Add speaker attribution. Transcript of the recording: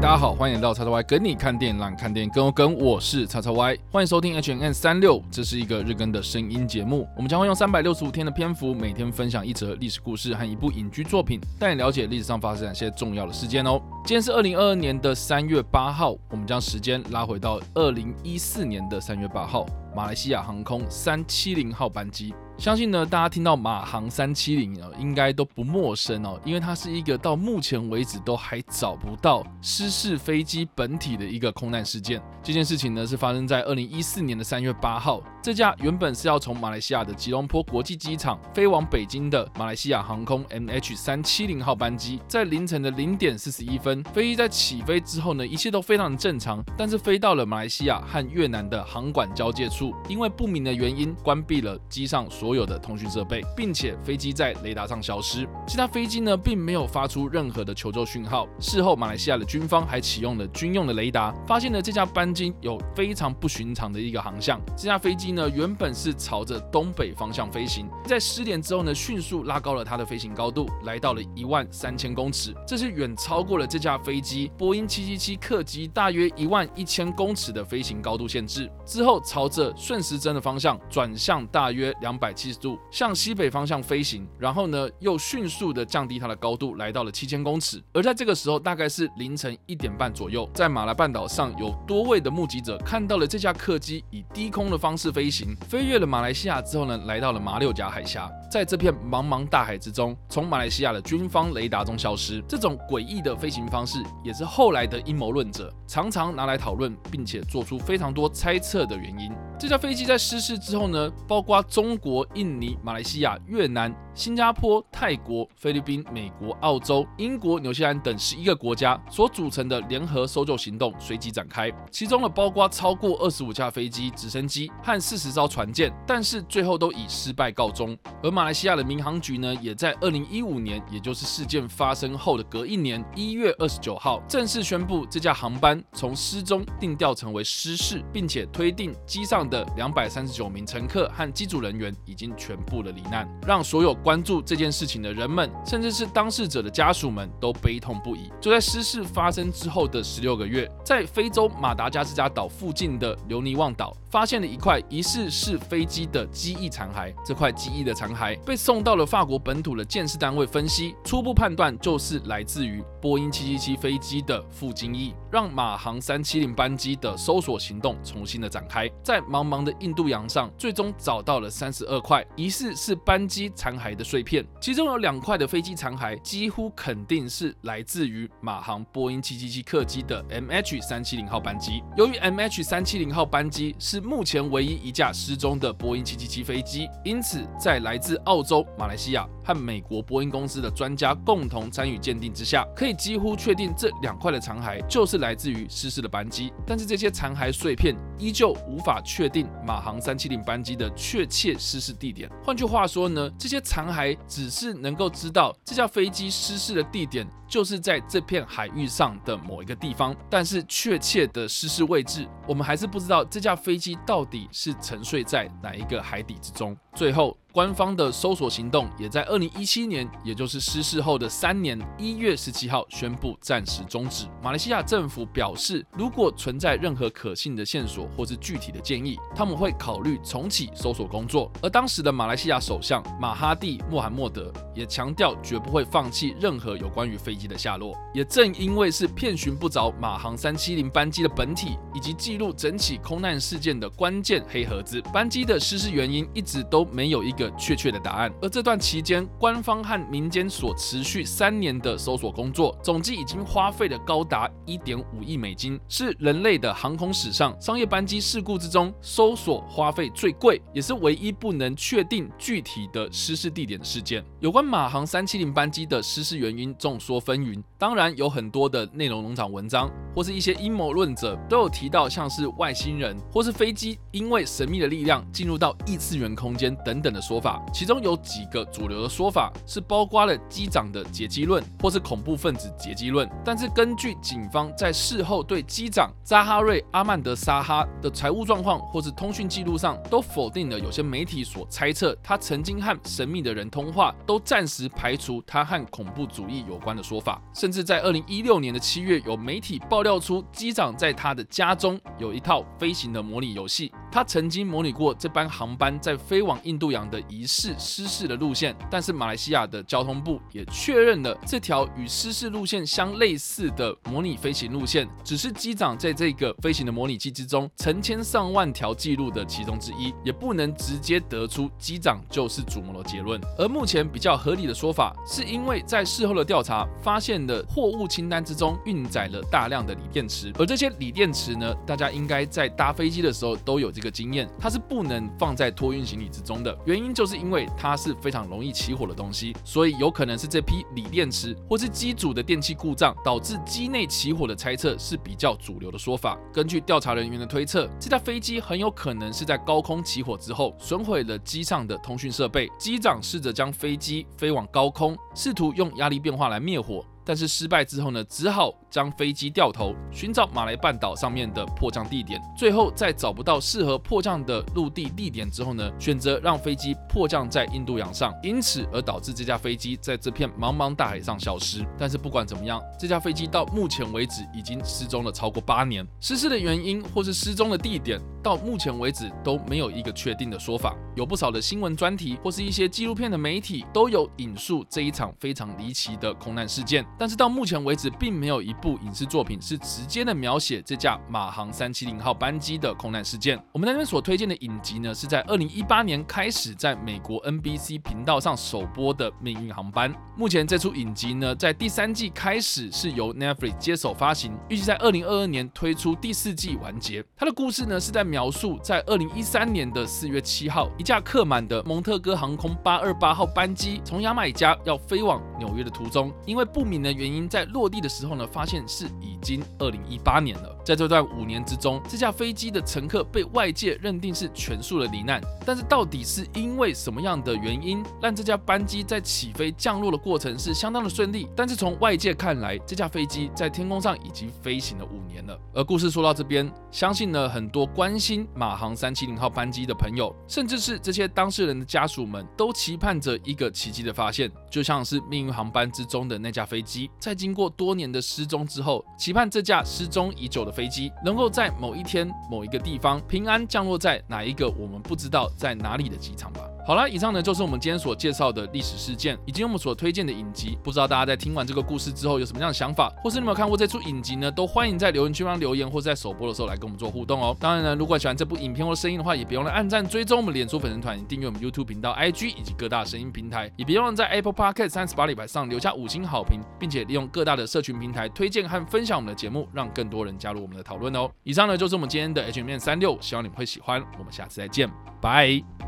Speaker 1: 大家好，欢迎来到叉叉 Y 跟你看电影，让看电影更有梗。我是叉叉 Y，欢迎收听 H N N 三六，这是一个日更的声音节目。我们将会用三百六十五天的篇幅，每天分享一则历史故事和一部影剧作品，带你了解历史上发生哪些重要的事件哦。今天是二零二二年的三月八号，我们将时间拉回到二零一四年的三月八号，马来西亚航空三七零号班机。相信呢，大家听到马航三七零哦，应该都不陌生哦，因为它是一个到目前为止都还找不到失事飞机本体的一个空难事件。这件事情呢，是发生在二零一四年的三月八号。这架原本是要从马来西亚的吉隆坡国际机场飞往北京的马来西亚航空 MH 三七零号班机，在凌晨的零点四十一分，飞机在起飞之后呢，一切都非常正常。但是飞到了马来西亚和越南的航管交界处，因为不明的原因，关闭了机上所所有的通讯设备，并且飞机在雷达上消失。其他飞机呢，并没有发出任何的求救讯号。事后，马来西亚的军方还启用了军用的雷达，发现了这架班机有非常不寻常的一个航向。这架飞机。呢，原本是朝着东北方向飞行，在失联之后呢，迅速拉高了它的飞行高度，来到了一万三千公尺，这是远超过了这架飞机波音七七七客机大约一万一千公尺的飞行高度限制。之后朝着顺时针的方向转向大约两百七十度，向西北方向飞行，然后呢，又迅速的降低它的高度，来到了七千公尺。而在这个时候，大概是凌晨一点半左右，在马来半岛上有多位的目击者看到了这架客机以低空的方式。飞行飞越了马来西亚之后呢，来到了马六甲海峡，在这片茫茫大海之中，从马来西亚的军方雷达中消失。这种诡异的飞行方式，也是后来的阴谋论者常常拿来讨论，并且做出非常多猜测的原因。这架飞机在失事之后呢，包括中国、印尼、马来西亚、越南。新加坡、泰国、菲律宾、美国、澳洲、英国、纽西兰等十一个国家所组成的联合搜救行动随即展开，其中呢包括超过二十五架飞机、直升机和四十艘船舰，但是最后都以失败告终。而马来西亚的民航局呢，也在二零一五年，也就是事件发生后的隔一年一月二十九号，正式宣布这架航班从失踪定调成为失事，并且推定机上的两百三十九名乘客和机组人员已经全部的罹难，让所有。关注这件事情的人们，甚至是当事者的家属们，都悲痛不已。就在失事发生之后的十六个月，在非洲马达加斯加岛附近的留尼旺岛，发现了一块疑似是飞机的机翼残骸。这块机翼的残骸被送到了法国本土的建设单位分析，初步判断就是来自于波音七七七飞机的副襟翼，让马航三七零班机的搜索行动重新的展开。在茫茫的印度洋上，最终找到了三十二块疑似是班机残骸。的碎片，其中有两块的飞机残骸，几乎肯定是来自于马航波音七七七客机的 MH 三七零号班机。由于 MH 三七零号班机是目前唯一一架失踪的波音七七七飞机，因此在来自澳洲、马来西亚和美国波音公司的专家共同参与鉴定之下，可以几乎确定这两块的残骸就是来自于失事的班机。但是这些残骸碎片依旧无法确定马航三七零班机的确切失事地点。换句话说呢，这些残还只是能够知道这架飞机失事的地点就是在这片海域上的某一个地方，但是确切的失事位置，我们还是不知道这架飞机到底是沉睡在哪一个海底之中。最后。官方的搜索行动也在二零一七年，也就是失事后的三年一月十七号宣布暂时终止。马来西亚政府表示，如果存在任何可信的线索或是具体的建议，他们会考虑重启搜索工作。而当时的马来西亚首相马哈蒂穆罕默德也强调，绝不会放弃任何有关于飞机的下落。也正因为是遍寻不着马航三七零班机的本体，以及记录整起空难事件的关键黑盒子，班机的失事原因一直都没有一个。确切的答案。而这段期间，官方和民间所持续三年的搜索工作，总计已经花费了高达一点五亿美金，是人类的航空史上商业班机事故之中搜索花费最贵，也是唯一不能确定具体的失事地点事件。有关马航三七零班机的失事原因众说纷纭，当然有很多的内容农场文章或是一些阴谋论者都有提到，像是外星人或是飞机因为神秘的力量进入到异次元空间等等的说。法，其中有几个主流的说法是包括了机长的劫机论，或是恐怖分子劫机论。但是根据警方在事后对机长扎哈瑞·阿曼德·沙哈的财务状况或是通讯记录上，都否定了有些媒体所猜测他曾经和神秘的人通话，都暂时排除他和恐怖主义有关的说法。法。甚至在二零一六年的七月，有媒体爆料出机长在他的家中有一套飞行的模拟游戏，他曾经模拟过这班航班在飞往印度洋的疑似失事的路线。但是马来西亚的交通部也确认了这条与失事路线相类似的模拟飞行路线，只是机长在这个飞行的模拟器之中成千上万条记录的其中之一，也不能直接得出机长就是主谋的结论。而目前比较合理的说法，是因为在事后的调查发现的货物清单之中运载了大量的锂电池，而这些锂电池呢，大家应该在搭飞机的时候都有这个经验，它是不能放在托运行李之中的。原因就是因为它是非常容易起火的东西，所以有可能是这批锂电池或是机组的电器故障导致机内起火的猜测是比较主流的说法。根据调查人员的推测，这架飞机很有可能是在高空起火之后损毁了机上的通讯设备，机长试着将飞机飞往高空，试图用压力变化来灭火。但是失败之后呢，只好将飞机掉头寻找马来半岛上面的迫降地点。最后在找不到适合迫降的陆地地点之后呢，选择让飞机迫降在印度洋上，因此而导致这架飞机在这片茫茫大海上消失。但是不管怎么样，这架飞机到目前为止已经失踪了超过八年，失事的原因或是失踪的地点，到目前为止都没有一个确定的说法。有不少的新闻专题或是一些纪录片的媒体都有引述这一场非常离奇的空难事件。但是到目前为止，并没有一部影视作品是直接的描写这架马航三七零号班机的空难事件。我们那边所推荐的影集呢，是在二零一八年开始在美国 NBC 频道上首播的《命运航班》。目前这出影集呢，在第三季开始是由 Netflix 接手发行，预计在二零二二年推出第四季完结。它的故事呢，是在描述在二零一三年的四月七号，一架客满的蒙特哥航空八二八号班机从牙买加要飞往纽约的途中，因为不明的原因，在落地的时候呢，发现是已经二零一八年了。在这段五年之中，这架飞机的乘客被外界认定是全数的罹难。但是到底是因为什么样的原因，让这架班机在起飞降落的过程是相当的顺利？但是从外界看来，这架飞机在天空上已经飞行了五年了。而故事说到这边，相信呢很多关心马航三七零号班机的朋友，甚至是这些当事人的家属们，都期盼着一个奇迹的发现，就像是命运航班之中的那架飞机，在经过多年的失踪之后，期盼这架失踪已久的飞机能够在某一天、某一个地方平安降落在哪一个我们不知道在哪里的机场吧。好了，以上呢就是我们今天所介绍的历史事件，以及我们所推荐的影集。不知道大家在听完这个故事之后有什么样的想法，或是你有没有看过这出影集呢？都欢迎在留言区方留言，或在首播的时候来跟我们做互动哦。当然呢，如果喜欢这部影片或声音的话，也别忘了按赞、追踪我们脸书粉丝团、订阅我们 YouTube 频道、IG 以及各大声音平台，也别忘了在 Apple Podcast 三十八礼拜上留下五星好评，并且利用各大的社群平台推荐和分享我们的节目，让更多人加入我们的讨论哦。以上呢就是我们今天的 H 面三六，希望你们会喜欢。我们下次再见，拜。